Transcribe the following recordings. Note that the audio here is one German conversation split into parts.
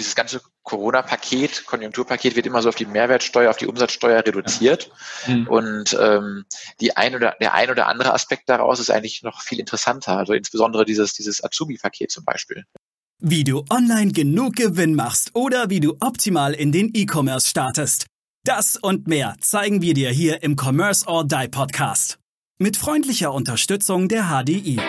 dieses ganze Corona-Paket, Konjunkturpaket wird immer so auf die Mehrwertsteuer, auf die Umsatzsteuer reduziert. Mhm. Und ähm, die ein oder der ein oder andere Aspekt daraus ist eigentlich noch viel interessanter. Also insbesondere dieses, dieses Azubi-Paket zum Beispiel. Wie du online genug Gewinn machst oder wie du optimal in den E-Commerce startest. Das und mehr zeigen wir dir hier im Commerce or Die Podcast. Mit freundlicher Unterstützung der HDI.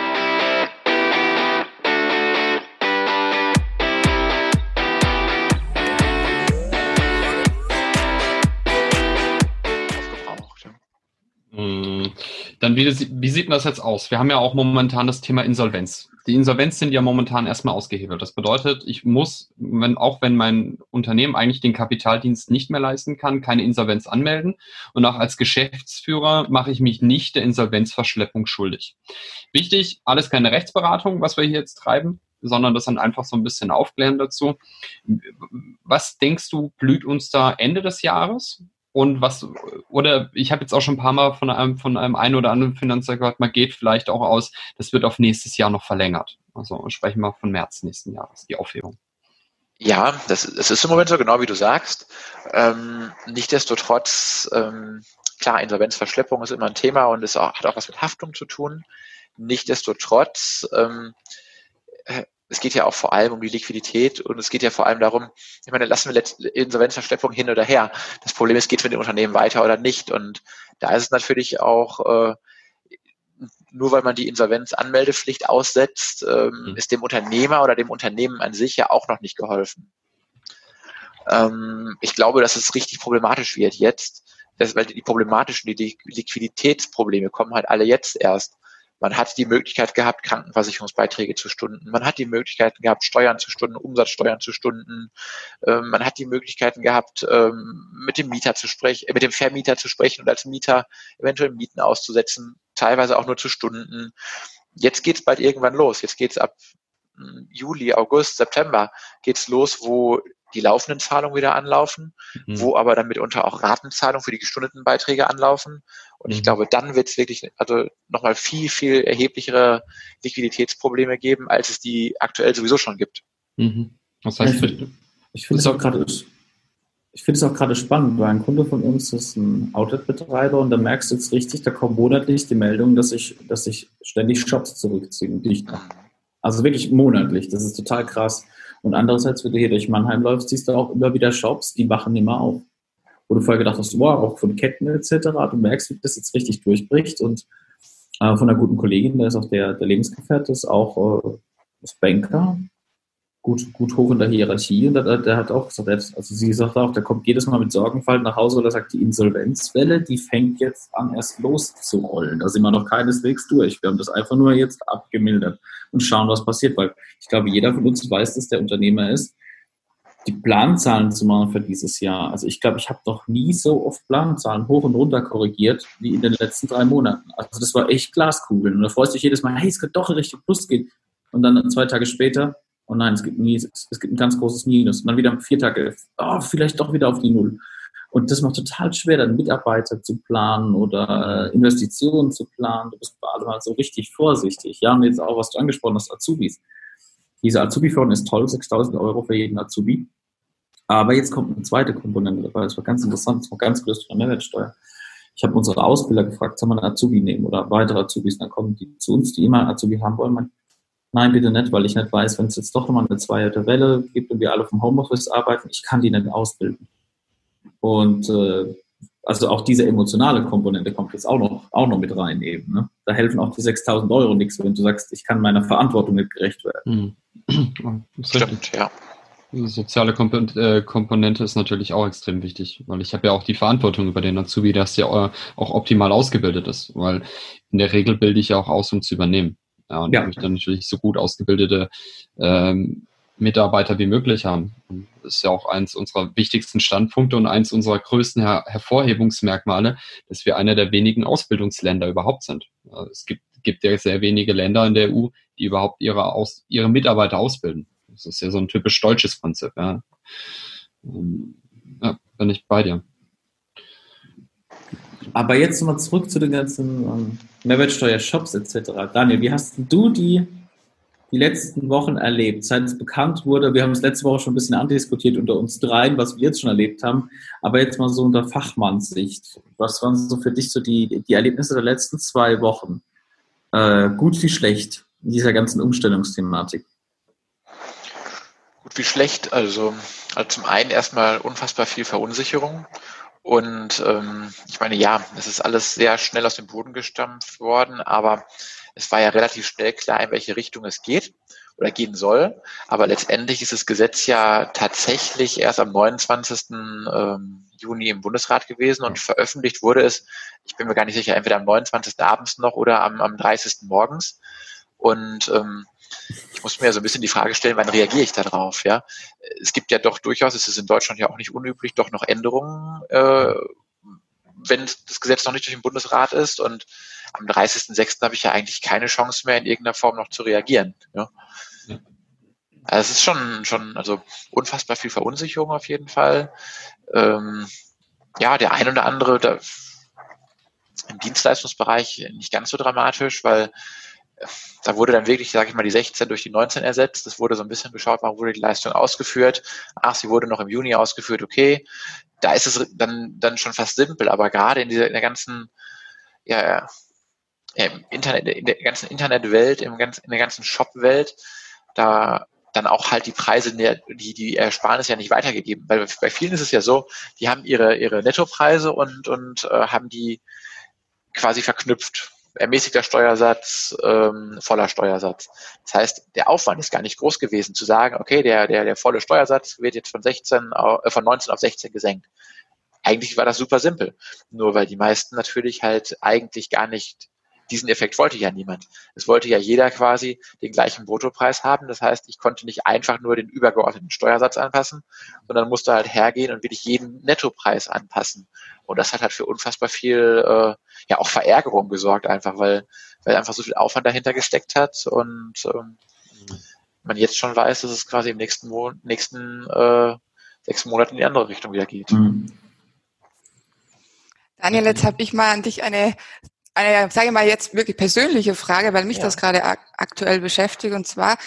Dann wie, wie sieht das jetzt aus? Wir haben ja auch momentan das Thema Insolvenz. Die Insolvenz sind ja momentan erstmal ausgehebelt. Das bedeutet, ich muss, wenn, auch wenn mein Unternehmen eigentlich den Kapitaldienst nicht mehr leisten kann, keine Insolvenz anmelden. Und auch als Geschäftsführer mache ich mich nicht der Insolvenzverschleppung schuldig. Wichtig, alles keine Rechtsberatung, was wir hier jetzt treiben, sondern das dann einfach so ein bisschen aufklären dazu. Was denkst du, blüht uns da Ende des Jahres? Und was, oder ich habe jetzt auch schon ein paar Mal von einem, von einem einen oder anderen Finanzer gehört, man geht vielleicht auch aus, das wird auf nächstes Jahr noch verlängert. Also sprechen wir von März nächsten Jahres, die Aufhebung. Ja, das, das ist im Moment so genau wie du sagst. Ähm, Nichtsdestotrotz, ähm, klar, Insolvenzverschleppung ist immer ein Thema und es hat auch was mit Haftung zu tun. Nichtsdestotrotz ähm, äh, es geht ja auch vor allem um die Liquidität und es geht ja vor allem darum, ich meine, lassen wir Insolvenzverschleppung hin oder her. Das Problem ist, geht es mit dem Unternehmen weiter oder nicht? Und da ist es natürlich auch, äh, nur weil man die Insolvenzanmeldepflicht aussetzt, ähm, mhm. ist dem Unternehmer oder dem Unternehmen an sich ja auch noch nicht geholfen. Ähm, ich glaube, dass es richtig problematisch wird jetzt, weil die problematischen, die Liquiditätsprobleme kommen halt alle jetzt erst. Man hat die Möglichkeit gehabt, Krankenversicherungsbeiträge zu stunden. Man hat die Möglichkeiten gehabt, Steuern zu stunden, Umsatzsteuern zu stunden. Ähm, man hat die Möglichkeiten gehabt, ähm, mit dem Mieter zu sprechen, äh, mit dem Vermieter zu sprechen und als Mieter eventuell Mieten auszusetzen, teilweise auch nur zu Stunden. Jetzt geht's bald irgendwann los. Jetzt geht's ab hm, Juli, August, September geht's los, wo die laufenden Zahlungen wieder anlaufen, mhm. wo aber dann mitunter auch Ratenzahlungen für die gestundeten Beiträge anlaufen. Und mhm. ich glaube, dann wird es wirklich also nochmal viel, viel erheblichere Liquiditätsprobleme geben, als es die aktuell sowieso schon gibt. Mhm. Das heißt, ich, ich finde es auch gerade ich finde es auch gerade spannend, weil ein Kunde von uns ist ein Outlet-Betreiber und da merkst du jetzt richtig, da kommt monatlich die Meldung, dass ich, dass ich ständig Shops zurückziehen, dicht mache. Also wirklich monatlich, das ist total krass. Und andererseits, wenn du hier durch Mannheim läufst, siehst du auch immer wieder Shops, die machen immer auf. Wo du vorher gedacht hast, wow, auch von Ketten etc. Du merkst, wie das jetzt richtig durchbricht. Und äh, von einer guten Kollegin, der ist auch der, der Lebensgefährte, ist auch äh, ist Banker, gut, gut hoch in der Hierarchie. Und der, der hat auch gesagt, also sie sagt auch, der kommt jedes Mal mit Sorgenfalten nach Hause oder sagt, die Insolvenzwelle, die fängt jetzt an, erst loszurollen. Da sind wir noch keineswegs durch. Wir haben das einfach nur jetzt abgemildert und schauen, was passiert. Weil ich glaube, jeder von uns weiß, dass der Unternehmer ist, die Planzahlen zu machen für dieses Jahr. Also ich glaube, ich habe noch nie so oft Planzahlen hoch und runter korrigiert wie in den letzten drei Monaten. Also das war echt Glaskugeln. Und da freust du dich jedes Mal, hey, es könnte doch in Richtung Plus gehen. Und dann zwei Tage später, oh nein, es gibt, nie, es gibt ein ganz großes Minus. Und dann wieder vier Tage, oh, vielleicht doch wieder auf die Null. Und das macht total schwer, dann Mitarbeiter zu planen oder äh, Investitionen zu planen. Du bist bei halt so richtig vorsichtig. Ja, und jetzt auch, was du angesprochen hast, Azubis. Diese Azubi-Förderung ist toll, 6000 Euro für jeden Azubi. Aber jetzt kommt eine zweite Komponente dabei. Das war ganz interessant, das war ganz gelöst von der Mehrwertsteuer. Ich habe unsere Ausbilder gefragt, soll man einen Azubi nehmen oder weitere Azubis? Dann kommen die zu uns, die immer einen Azubi haben wollen. Man, nein, bitte nicht, weil ich nicht weiß, wenn es jetzt doch nochmal eine zweite Welle gibt und wir alle vom Homeoffice arbeiten, ich kann die nicht ausbilden. Und äh, also auch diese emotionale Komponente kommt jetzt auch noch, auch noch mit rein eben. Ne? Da helfen auch die 6000 Euro nichts, wenn du sagst, ich kann meiner Verantwortung nicht gerecht werden. Mhm. Stimmt, ja. Die soziale äh, Komponente ist natürlich auch extrem wichtig, weil ich habe ja auch die Verantwortung über den Azubi, dass der auch optimal ausgebildet ist, weil in der Regel bilde ich ja auch aus, um zu übernehmen. Ja, und ja. ich möchte natürlich so gut ausgebildete ähm, Mitarbeiter wie möglich haben. Und das ist ja auch eins unserer wichtigsten Standpunkte und eins unserer größten Her Hervorhebungsmerkmale, dass wir einer der wenigen Ausbildungsländer überhaupt sind. Es gibt, gibt ja sehr wenige Länder in der EU, die überhaupt ihre, Aus, ihre Mitarbeiter ausbilden. Das ist ja so ein typisch deutsches Prinzip. Ja, ähm, ja bin ich bei dir. Aber jetzt nochmal zurück zu den ganzen ähm, Mehrwertsteuer-Shops etc. Daniel, wie hast du die die letzten Wochen erlebt, seit es bekannt wurde? Wir haben es letzte Woche schon ein bisschen andiskutiert unter uns dreien, was wir jetzt schon erlebt haben. Aber jetzt mal so unter Fachmannssicht. Was waren so für dich so die, die Erlebnisse der letzten zwei Wochen? Äh, gut wie schlecht in dieser ganzen Umstellungsthematik? Gut wie schlecht. Also, also zum einen erstmal unfassbar viel Verunsicherung. Und ähm, ich meine, ja, es ist alles sehr schnell aus dem Boden gestampft worden, aber es war ja relativ schnell klar, in welche Richtung es geht oder gehen soll. Aber letztendlich ist das Gesetz ja tatsächlich erst am 29. Ähm, Juni im Bundesrat gewesen und veröffentlicht wurde es, ich bin mir gar nicht sicher, entweder am 29. abends noch oder am, am 30. morgens. Und ähm, ich muss mir so ein bisschen die Frage stellen, wann reagiere ich darauf? Ja, es gibt ja doch durchaus, es ist in Deutschland ja auch nicht unüblich, doch noch Änderungen, äh, wenn das Gesetz noch nicht durch den Bundesrat ist. Und am 30.06. habe ich ja eigentlich keine Chance mehr, in irgendeiner Form noch zu reagieren. Ja. Also es ist schon, schon, also unfassbar viel Verunsicherung auf jeden Fall. Ähm, ja, der ein oder andere da, im Dienstleistungsbereich nicht ganz so dramatisch, weil da wurde dann wirklich, sage ich mal, die 16 durch die 19 ersetzt. Es wurde so ein bisschen geschaut, warum wurde die Leistung ausgeführt. Ach, sie wurde noch im Juni ausgeführt, okay. Da ist es dann, dann schon fast simpel, aber gerade in dieser, in der ganzen, ja, im Internet, in der ganzen Internetwelt, im ganzen, in der ganzen Shop-Welt, da dann auch halt die Preise, die, die Ersparnis ja nicht weitergegeben. Weil bei vielen ist es ja so, die haben ihre, ihre Nettopreise und, und äh, haben die quasi verknüpft ermäßigter Steuersatz, ähm, voller Steuersatz. Das heißt, der Aufwand ist gar nicht groß gewesen, zu sagen, okay, der, der, der volle Steuersatz wird jetzt von 16, äh, von 19 auf 16 gesenkt. Eigentlich war das super simpel. Nur weil die meisten natürlich halt eigentlich gar nicht diesen Effekt wollte ja niemand. Es wollte ja jeder quasi den gleichen Bruttopreis haben. Das heißt, ich konnte nicht einfach nur den übergeordneten Steuersatz anpassen, sondern musste halt hergehen und wirklich jeden Nettopreis anpassen. Und das hat halt für unfassbar viel, äh, ja auch Verärgerung gesorgt, einfach weil, weil einfach so viel Aufwand dahinter gesteckt hat und ähm, man jetzt schon weiß, dass es quasi im nächsten Monat, nächsten äh, sechs Monaten in die andere Richtung wieder geht. Mhm. Daniel, jetzt habe ich mal an dich eine eine, sage ich mal jetzt wirklich persönliche Frage, weil mich ja. das gerade ak aktuell beschäftigt und zwar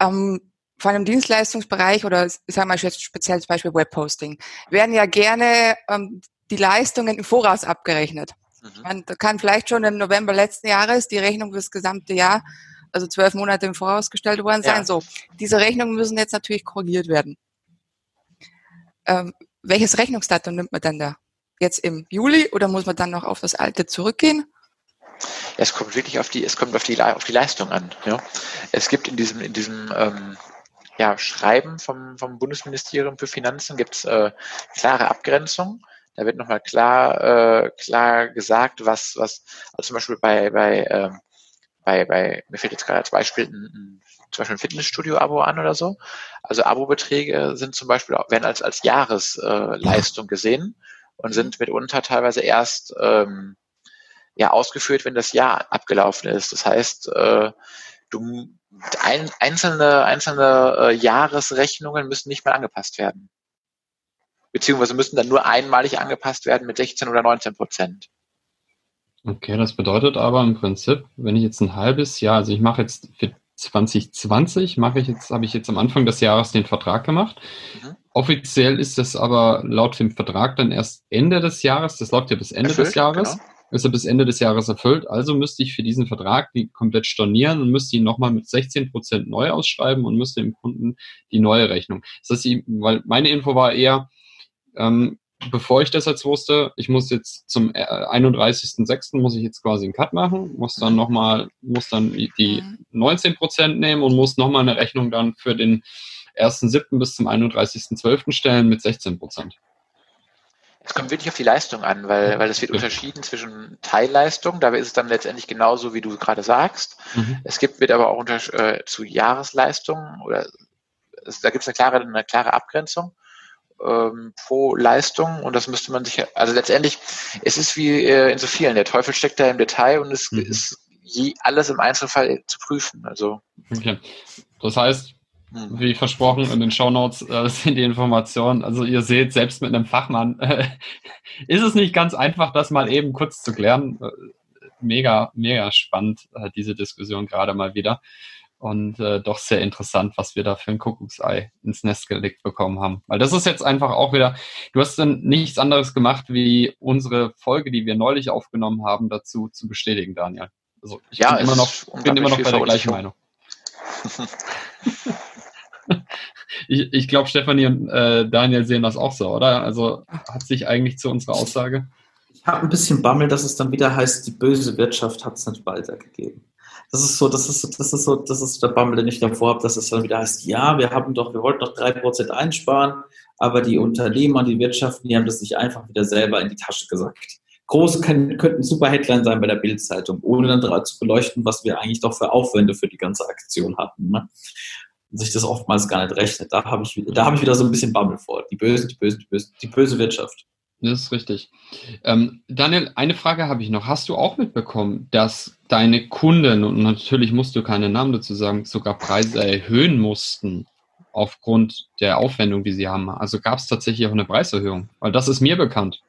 ähm, vor einem Dienstleistungsbereich oder ich sage mal jetzt speziell zum Beispiel Webposting werden ja gerne ähm, die Leistungen im Voraus abgerechnet. Mhm. Man kann vielleicht schon im November letzten Jahres die Rechnung für das gesamte Jahr, also zwölf Monate im Voraus gestellt worden sein. Ja. So, diese Rechnungen müssen jetzt natürlich korrigiert werden. Ähm, welches Rechnungsdatum nimmt man denn da? Jetzt im Juli oder muss man dann noch auf das alte zurückgehen? Es kommt wirklich auf die, es kommt auf die, auf die Leistung an. Ja. Es gibt in diesem, in diesem ähm, ja, Schreiben vom, vom Bundesministerium für Finanzen gibt's äh, klare Abgrenzungen. Da wird nochmal klar, äh, klar gesagt, was, was, also zum Beispiel bei, bei, ähm, bei, bei, mir fällt jetzt gerade als Beispiel ein, zum Beispiel ein Fitnessstudio-Abo an oder so. Also Abo-Beträge sind zum Beispiel werden als, als Jahresleistung äh, gesehen und sind mitunter teilweise erst ähm, ja ausgeführt, wenn das Jahr abgelaufen ist. Das heißt, äh, du ein, einzelne einzelne äh, Jahresrechnungen müssen nicht mehr angepasst werden, beziehungsweise müssen dann nur einmalig angepasst werden mit 16 oder 19 Prozent. Okay, das bedeutet aber im Prinzip, wenn ich jetzt ein halbes Jahr, also ich mache jetzt für 2020 mache ich jetzt, habe ich jetzt am Anfang des Jahres den Vertrag gemacht. Mhm. Offiziell ist das aber laut dem Vertrag dann erst Ende des Jahres. Das läuft ja bis Ende erfüllt, des Jahres. Genau. Ist er bis Ende des Jahres erfüllt. Also müsste ich für diesen Vertrag die komplett stornieren und müsste ihn nochmal mit 16 Prozent neu ausschreiben und müsste dem Kunden die neue Rechnung. Das heißt, weil meine Info war eher, ähm, bevor ich das jetzt wusste, ich muss jetzt zum 31.06. Äh, muss ich jetzt quasi einen Cut machen, muss dann nochmal, muss dann die 19 mhm. Prozent nehmen und muss nochmal eine Rechnung dann für den 1.7. bis zum 31.12. stellen mit 16 Prozent. Es kommt wirklich auf die Leistung an, weil, weil es wird unterschieden zwischen Teilleistung, da ist es dann letztendlich genauso, wie du gerade sagst. Mhm. Es gibt, wird aber auch unter, äh, zu Jahresleistungen oder es, da gibt es eine klare, eine klare Abgrenzung ähm, pro Leistung und das müsste man sich, also letztendlich, es ist wie äh, in so vielen, der Teufel steckt da im Detail und es mhm. ist je, alles im Einzelfall zu prüfen. Also. Okay. Das heißt, hm. wie versprochen, in den Shownotes äh, sind die Informationen. Also ihr seht, selbst mit einem Fachmann äh, ist es nicht ganz einfach, das mal eben kurz zu klären. Äh, mega, mega spannend, äh, diese Diskussion gerade mal wieder. Und äh, doch sehr interessant, was wir da für ein Kuckucksei ins Nest gelegt bekommen haben. Weil das ist jetzt einfach auch wieder, du hast dann nichts anderes gemacht, wie unsere Folge, die wir neulich aufgenommen haben, dazu zu bestätigen, Daniel. Also ich ja, bin, immer noch, bin immer noch bei der gleichen Meinung. ich ich glaube, Stefanie und äh, Daniel sehen das auch so, oder? Also hat sich eigentlich zu unserer Aussage. Ich habe ein bisschen Bammel, dass es dann wieder heißt, die böse Wirtschaft hat es nicht weitergegeben. Das ist so, das ist, das ist so, das ist der Bammel, den ich davor habe, dass es dann wieder heißt, ja, wir haben doch, wir wollten doch drei Prozent einsparen, aber die Unternehmer, die Wirtschaften, die haben das sich einfach wieder selber in die Tasche gesagt. Große können, könnten super Headline sein bei der Bildzeitung, ohne dann zu beleuchten, was wir eigentlich doch für Aufwände für die ganze Aktion hatten. Ne? Und sich das oftmals gar nicht rechnet. Da habe ich, da ich wieder so ein bisschen Bammel vor. Die böse, die böse, die böse, die böse Wirtschaft. Das ist richtig. Ähm, Daniel, eine Frage habe ich noch. Hast du auch mitbekommen, dass deine Kunden, und natürlich musst du keine Namen dazu sagen, sogar Preise erhöhen mussten aufgrund der Aufwendung, die sie haben? Also gab es tatsächlich auch eine Preiserhöhung? Weil das ist mir bekannt.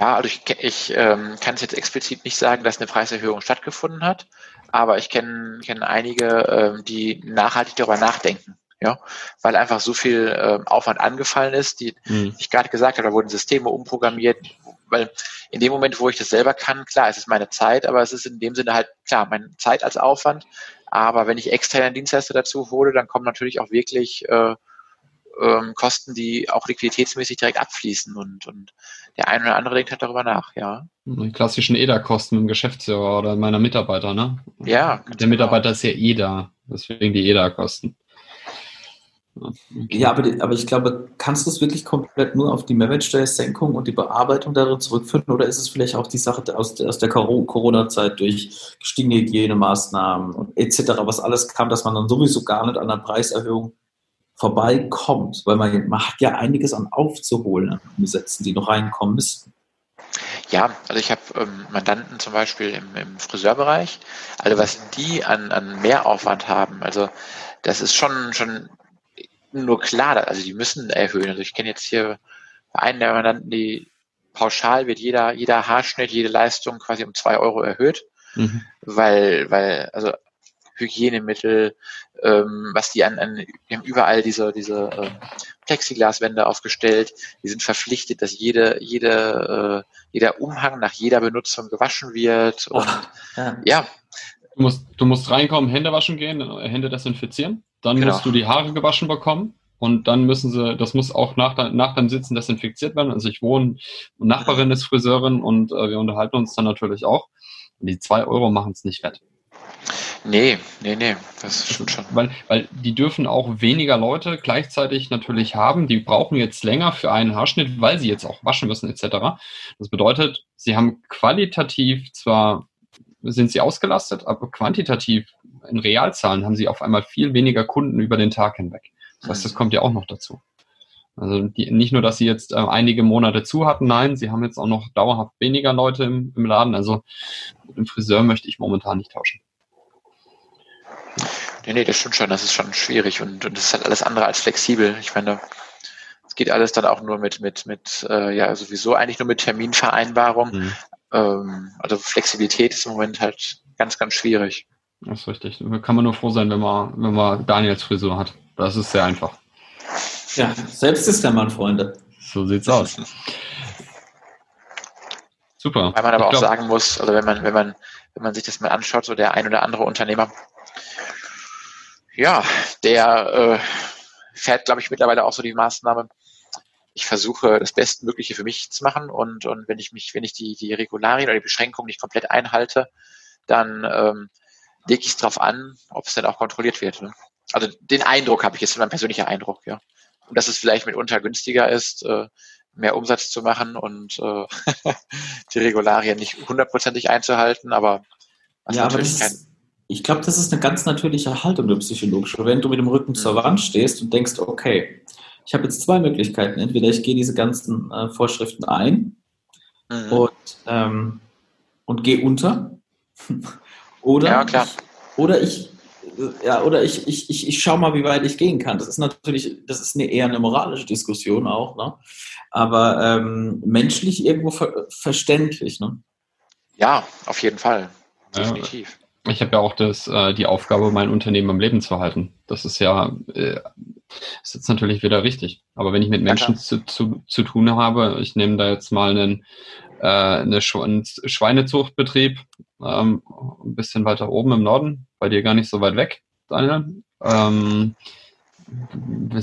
Ja, also ich, ich ähm, kann es jetzt explizit nicht sagen, dass eine Preiserhöhung stattgefunden hat, aber ich kenne kenn einige, ähm, die nachhaltig darüber nachdenken ja, weil einfach so viel äh, Aufwand angefallen ist, die mhm. ich gerade gesagt habe, da wurden Systeme umprogrammiert, weil in dem Moment, wo ich das selber kann, klar, es ist meine Zeit, aber es ist in dem Sinne halt klar, meine Zeit als Aufwand, aber wenn ich externe Dienstleister dazu hole, dann kommen natürlich auch wirklich äh, ähm, Kosten, die auch liquiditätsmäßig direkt abfließen und, und der eine oder andere denkt halt darüber nach, ja. Die klassischen EDA-Kosten im Geschäftsführer oder meiner Mitarbeiter, ne? Ja. Der Mitarbeiter genau. ist ja EDA, deswegen die EDA-Kosten. Okay. Ja, aber, aber ich glaube, kannst du es wirklich komplett nur auf die Mehrwertsteuersenkung und die Bearbeitung darin zurückführen oder ist es vielleicht auch die Sache aus aus der Corona-Zeit durch gestiegene Hygienemaßnahmen und etc., was alles kam, dass man dann sowieso gar nicht an der Preiserhöhung vorbeikommt, weil man, man hat ja einiges an aufzuholen an Umsätzen, die noch reinkommen müssten. Ja, also ich habe ähm, Mandanten zum Beispiel im, im Friseurbereich, also was die an, an Mehraufwand haben, also das ist schon, schon nur klar, also die müssen erhöhen. Also ich kenne jetzt hier einen der Mandanten, die pauschal wird jeder, jeder Haarschnitt, jede Leistung quasi um zwei Euro erhöht, mhm. weil, weil, also Hygienemittel, ähm, was die an, an die haben überall diese, diese ähm, Plexiglaswände aufgestellt, die sind verpflichtet, dass jede, jede, äh, jeder Umhang nach jeder Benutzung gewaschen wird. Und oh, ja. ja. Du musst, du musst reinkommen, Hände waschen gehen, Hände desinfizieren. Dann genau. musst du die Haare gewaschen bekommen. Und dann müssen sie, das muss auch nach, nach dem Sitzen desinfiziert werden. Also ich wohne, Nachbarin ist Friseurin und äh, wir unterhalten uns dann natürlich auch. Und die zwei Euro machen es nicht wett. Nee, nee, nee, das stimmt schon. Weil, weil die dürfen auch weniger Leute gleichzeitig natürlich haben. Die brauchen jetzt länger für einen Haarschnitt, weil sie jetzt auch waschen müssen etc. Das bedeutet, sie haben qualitativ zwar sind sie ausgelastet, aber quantitativ in Realzahlen haben sie auf einmal viel weniger Kunden über den Tag hinweg. Das heißt, das kommt ja auch noch dazu. Also die, nicht nur, dass sie jetzt äh, einige Monate zu hatten, nein, sie haben jetzt auch noch dauerhaft weniger Leute im, im Laden. Also mit dem Friseur möchte ich momentan nicht tauschen. Nee, nee, das stimmt schon, das ist schon schwierig und, und das ist halt alles andere als flexibel. Ich meine, es geht alles dann auch nur mit, mit, mit, äh, ja, sowieso eigentlich nur mit Terminvereinbarung. Mhm. Ähm, also Flexibilität ist im Moment halt ganz, ganz schwierig. Das ist richtig. Da kann man nur froh sein, wenn man, wenn man Daniels Frisur hat. Das ist sehr einfach. Ja, selbst ist der Mann, Freunde. So sieht's aus. Super. Weil man aber ich auch glaub, sagen muss, also wenn man, wenn man, wenn man sich das mal anschaut, so der ein oder andere Unternehmer, ja, der äh, fährt, glaube ich, mittlerweile auch so die Maßnahme, ich versuche das Bestmögliche für mich zu machen und, und wenn ich mich, wenn ich die, die Regularien oder die Beschränkungen nicht komplett einhalte, dann ähm, lege ich es darauf an, ob es dann auch kontrolliert wird. Ne? Also den Eindruck habe ich jetzt, mein persönlicher Eindruck, ja. Und dass es vielleicht mitunter günstiger ist, äh, mehr Umsatz zu machen und äh, die Regularien nicht hundertprozentig einzuhalten, aber ja, aber das ist, ich glaube, das ist eine ganz natürliche Haltung, der psychologische. Wenn du mit dem Rücken mhm. zur Wand stehst und denkst, okay, ich habe jetzt zwei Möglichkeiten. Entweder ich gehe diese ganzen äh, Vorschriften ein mhm. und, ähm, und gehe unter. Oder, ja, klar. Ich, oder ich ja, oder ich, ich, ich, ich schaue mal, wie weit ich gehen kann. Das ist natürlich, das ist eine, eher eine moralische Diskussion auch, ne? aber ähm, menschlich irgendwo ver verständlich. Ne? Ja, auf jeden Fall. Definitiv. Ja. ich habe ja auch das, äh, die Aufgabe, mein Unternehmen am Leben zu halten. Das ist ja äh, ist jetzt natürlich wieder richtig. Aber wenn ich mit Menschen ja, zu, zu, zu tun habe, ich nehme da jetzt mal einen, äh, eine Sch einen Schweinezuchtbetrieb, ähm, ein bisschen weiter oben im Norden, bei dir gar nicht so weit weg, Daniel. Ähm,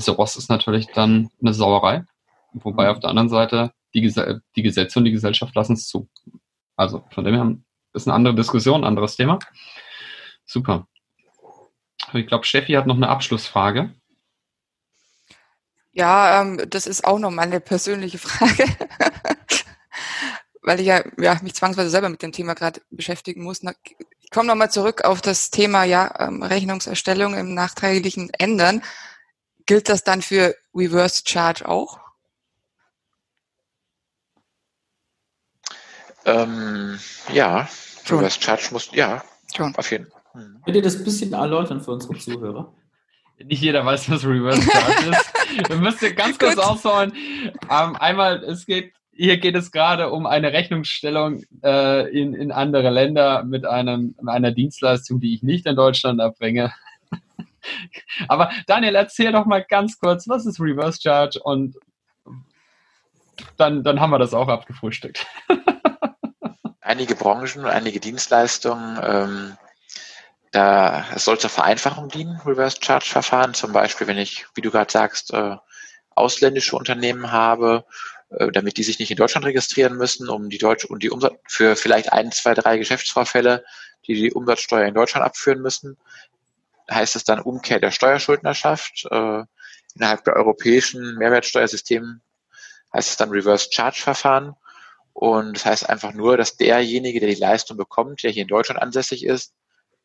Ross ist natürlich dann eine Sauerei. Wobei auf der anderen Seite die, Ges die Gesetze und die Gesellschaft lassen es zu. Also von dem her ist eine andere Diskussion, ein anderes Thema. Super. Ich glaube, Steffi hat noch eine Abschlussfrage. Ja, ähm, das ist auch noch mal eine persönliche Frage, weil ich ja, ja mich zwangsweise selber mit dem Thema gerade beschäftigen muss. Ich komme nochmal zurück auf das Thema ja, ähm, Rechnungserstellung im nachträglichen Ändern. Gilt das dann für Reverse Charge auch? Ähm, ja, Schon. Reverse Charge muss, ja, Schon. auf jeden Fall. Hm. Könnt ihr das ein bisschen erläutern für unsere Zuhörer? Nicht jeder weiß, was Reverse Charge ist. Wir müssen ganz kurz ausholen. Ähm, einmal, es geht, hier geht es gerade um eine Rechnungsstellung äh, in, in andere Länder mit einem, einer Dienstleistung, die ich nicht in Deutschland erbringe. Aber Daniel, erzähl doch mal ganz kurz, was ist Reverse Charge und dann, dann haben wir das auch abgefrühstückt. einige Branchen und einige Dienstleistungen, ähm, da es soll zur Vereinfachung dienen, Reverse Charge Verfahren. Zum Beispiel, wenn ich, wie du gerade sagst, äh, ausländische Unternehmen habe, damit die sich nicht in Deutschland registrieren müssen, um die deutsche und die Umsatz für vielleicht ein, zwei, drei Geschäftsvorfälle, die die Umsatzsteuer in Deutschland abführen müssen, heißt es dann Umkehr der Steuerschuldnerschaft. Äh, innerhalb der europäischen Mehrwertsteuersystemen heißt es dann Reverse Charge Verfahren. Und das heißt einfach nur, dass derjenige, der die Leistung bekommt, der hier in Deutschland ansässig ist,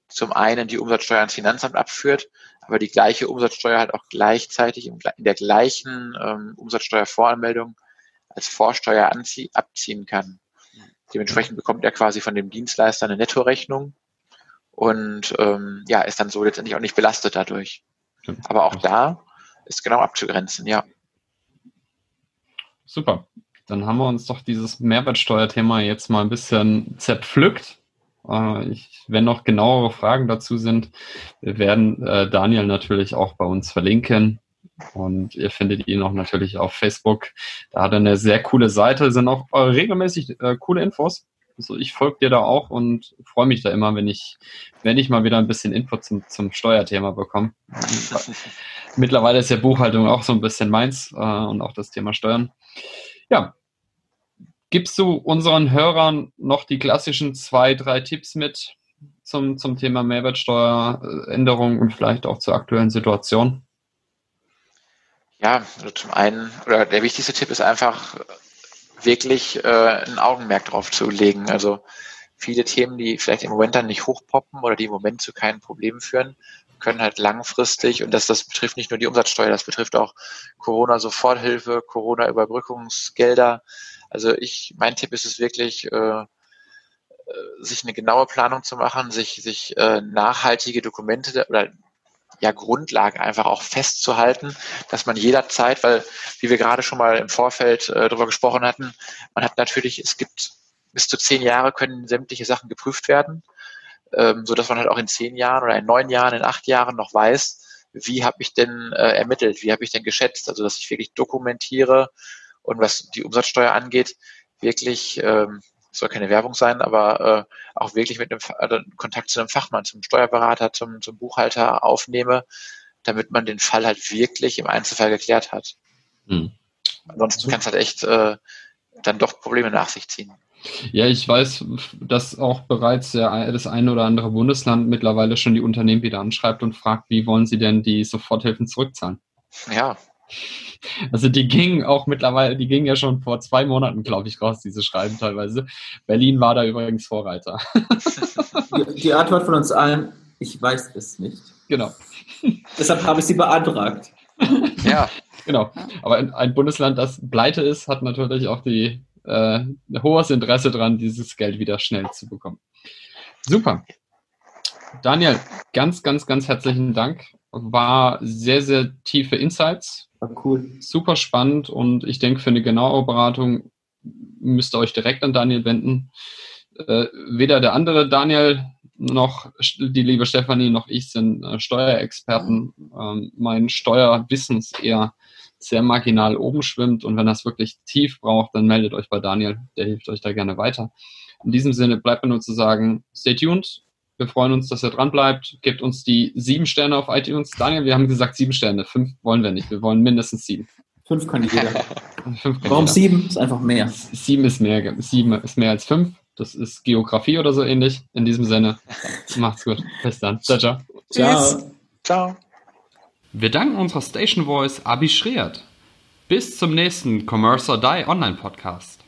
zum einen die Umsatzsteuer ans Finanzamt abführt, aber die gleiche Umsatzsteuer halt auch gleichzeitig in der gleichen ähm, Umsatzsteuervoranmeldung als Vorsteuer abziehen kann. Dementsprechend bekommt er quasi von dem Dienstleister eine Nettorechnung und ähm, ja, ist dann so letztendlich auch nicht belastet dadurch. Aber auch da ist genau abzugrenzen, ja. Super. Dann haben wir uns doch dieses Mehrwertsteuerthema jetzt mal ein bisschen zerpflückt. Äh, ich, wenn noch genauere Fragen dazu sind, wir werden äh, Daniel natürlich auch bei uns verlinken. Und ihr findet ihn auch natürlich auf Facebook. Da hat er eine sehr coole Seite, sind auch äh, regelmäßig äh, coole Infos. Also ich folge dir da auch und freue mich da immer, wenn ich, wenn ich mal wieder ein bisschen Input zum, zum Steuerthema bekomme. Mittlerweile ist ja Buchhaltung auch so ein bisschen meins äh, und auch das Thema Steuern. Ja, Gibst du unseren Hörern noch die klassischen zwei, drei Tipps mit zum, zum Thema Mehrwertsteueränderung und vielleicht auch zur aktuellen Situation? Ja, zum einen, oder der wichtigste Tipp ist einfach wirklich äh, ein Augenmerk drauf zu legen. Also viele Themen, die vielleicht im Moment dann nicht hochpoppen oder die im Moment zu keinen Problemen führen, können halt langfristig, und das, das betrifft nicht nur die Umsatzsteuer, das betrifft auch Corona-Soforthilfe, Corona-Überbrückungsgelder, also ich, mein Tipp ist es wirklich, äh, äh, sich eine genaue Planung zu machen, sich, sich äh, nachhaltige Dokumente oder ja Grundlagen einfach auch festzuhalten, dass man jederzeit, weil wie wir gerade schon mal im Vorfeld äh, darüber gesprochen hatten, man hat natürlich, es gibt bis zu zehn Jahre können sämtliche Sachen geprüft werden, ähm, so dass man halt auch in zehn Jahren oder in neun Jahren, in acht Jahren noch weiß, wie habe ich denn äh, ermittelt, wie habe ich denn geschätzt, also dass ich wirklich dokumentiere und was die Umsatzsteuer angeht, wirklich, ähm, soll keine Werbung sein, aber äh, auch wirklich mit einem also Kontakt zu einem Fachmann, zum Steuerberater, zum, zum Buchhalter aufnehme, damit man den Fall halt wirklich im Einzelfall geklärt hat. Hm. Ansonsten kann es halt echt äh, dann doch Probleme nach sich ziehen. Ja, ich weiß, dass auch bereits der, das eine oder andere Bundesland mittlerweile schon die Unternehmen wieder anschreibt und fragt, wie wollen sie denn die Soforthilfen zurückzahlen? Ja, also die gingen auch mittlerweile, die gingen ja schon vor zwei Monaten, glaube ich, raus, diese Schreiben teilweise. Berlin war da übrigens Vorreiter. Die, die Antwort von uns allen, ich weiß es nicht. Genau. Deshalb habe ich sie beantragt. Ja, genau. Aber ein Bundesland, das pleite ist, hat natürlich auch die, äh, hohes Interesse daran, dieses Geld wieder schnell zu bekommen. Super. Daniel, ganz, ganz, ganz herzlichen Dank. War sehr, sehr tiefe Insights war cool. Super spannend und ich denke, für eine genaue Beratung müsst ihr euch direkt an Daniel wenden. Äh, weder der andere Daniel noch die liebe Stefanie noch ich sind äh, Steuerexperten. Ähm, mein Steuerwissen ist eher sehr marginal oben schwimmt und wenn das wirklich tief braucht, dann meldet euch bei Daniel, der hilft euch da gerne weiter. In diesem Sinne bleibt mir nur zu sagen, stay tuned. Wir freuen uns, dass ihr dran bleibt. Gebt uns die sieben Sterne auf iTunes. Daniel, wir haben gesagt sieben Sterne. Fünf wollen wir nicht. Wir wollen mindestens sieben. Fünf kann jeder. fünf kann Warum jeder. sieben? Ist einfach mehr. Sieben ist mehr. Sieben ist mehr als fünf. Das ist Geografie oder so ähnlich. In diesem Sinne, macht's gut. Bis dann. Ciao, ciao. Ciao. Ciao. Wir danken unserer Station Voice Abi Schreert. Bis zum nächsten Commerce or Die Online Podcast.